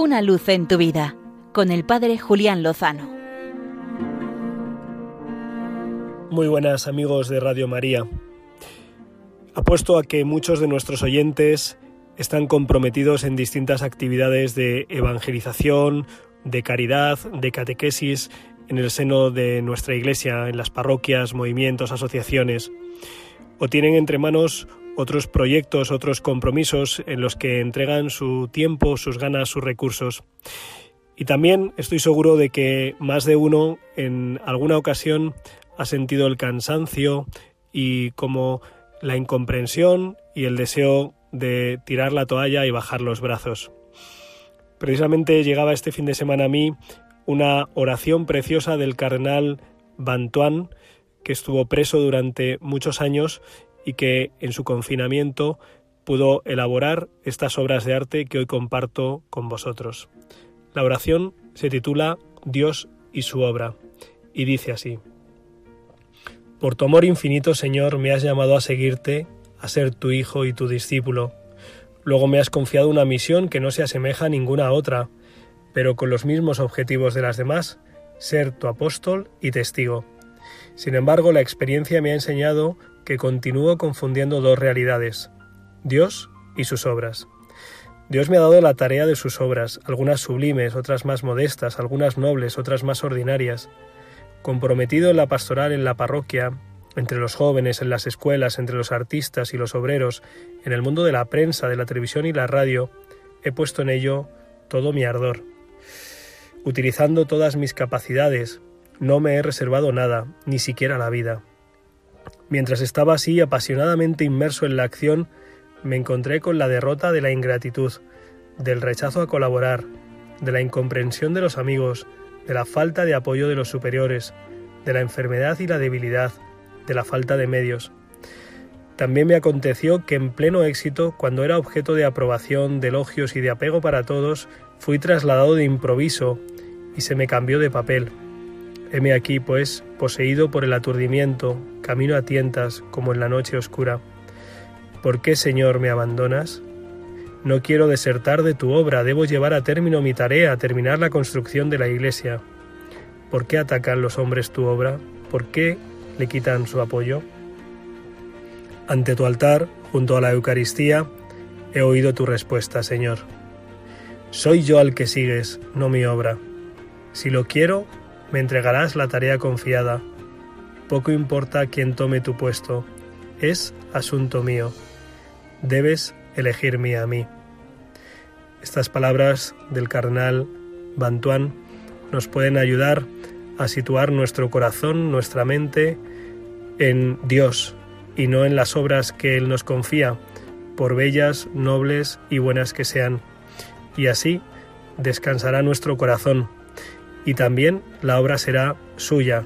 Una luz en tu vida con el Padre Julián Lozano. Muy buenas amigos de Radio María. Apuesto a que muchos de nuestros oyentes están comprometidos en distintas actividades de evangelización, de caridad, de catequesis en el seno de nuestra Iglesia, en las parroquias, movimientos, asociaciones, o tienen entre manos otros proyectos, otros compromisos en los que entregan su tiempo, sus ganas, sus recursos. Y también estoy seguro de que más de uno en alguna ocasión ha sentido el cansancio y como la incomprensión y el deseo de tirar la toalla y bajar los brazos. Precisamente llegaba este fin de semana a mí una oración preciosa del cardenal Bantuan, que estuvo preso durante muchos años y que en su confinamiento pudo elaborar estas obras de arte que hoy comparto con vosotros. La oración se titula Dios y su obra y dice así. Por tu amor infinito, Señor, me has llamado a seguirte, a ser tu hijo y tu discípulo. Luego me has confiado una misión que no se asemeja a ninguna otra, pero con los mismos objetivos de las demás, ser tu apóstol y testigo. Sin embargo, la experiencia me ha enseñado que continúo confundiendo dos realidades, Dios y sus obras. Dios me ha dado la tarea de sus obras, algunas sublimes, otras más modestas, algunas nobles, otras más ordinarias. Comprometido en la pastoral en la parroquia, entre los jóvenes, en las escuelas, entre los artistas y los obreros, en el mundo de la prensa, de la televisión y la radio, he puesto en ello todo mi ardor. Utilizando todas mis capacidades, no me he reservado nada, ni siquiera la vida. Mientras estaba así apasionadamente inmerso en la acción, me encontré con la derrota de la ingratitud, del rechazo a colaborar, de la incomprensión de los amigos, de la falta de apoyo de los superiores, de la enfermedad y la debilidad, de la falta de medios. También me aconteció que en pleno éxito, cuando era objeto de aprobación, de elogios y de apego para todos, fui trasladado de improviso y se me cambió de papel. Heme aquí, pues, poseído por el aturdimiento, camino a tientas como en la noche oscura. ¿Por qué, Señor, me abandonas? No quiero desertar de tu obra, debo llevar a término mi tarea, terminar la construcción de la Iglesia. ¿Por qué atacan los hombres tu obra? ¿Por qué le quitan su apoyo? Ante tu altar, junto a la Eucaristía, he oído tu respuesta, Señor. Soy yo al que sigues, no mi obra. Si lo quiero, me entregarás la tarea confiada. Poco importa quién tome tu puesto, es asunto mío. Debes elegirme a mí. Estas palabras del cardenal Bantuan nos pueden ayudar a situar nuestro corazón, nuestra mente en Dios y no en las obras que Él nos confía, por bellas, nobles y buenas que sean. Y así descansará nuestro corazón y también la obra será suya,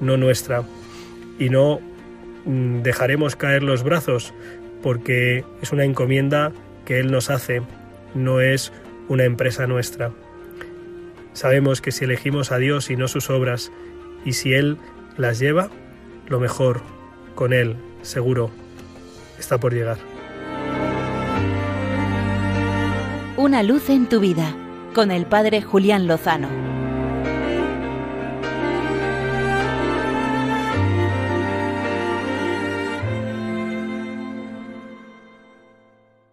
no nuestra. Y no mm, dejaremos caer los brazos porque es una encomienda que Él nos hace, no es una empresa nuestra. Sabemos que si elegimos a Dios y no sus obras, y si Él las lleva, lo mejor, con Él, seguro, está por llegar. Una luz en tu vida, con el Padre Julián Lozano.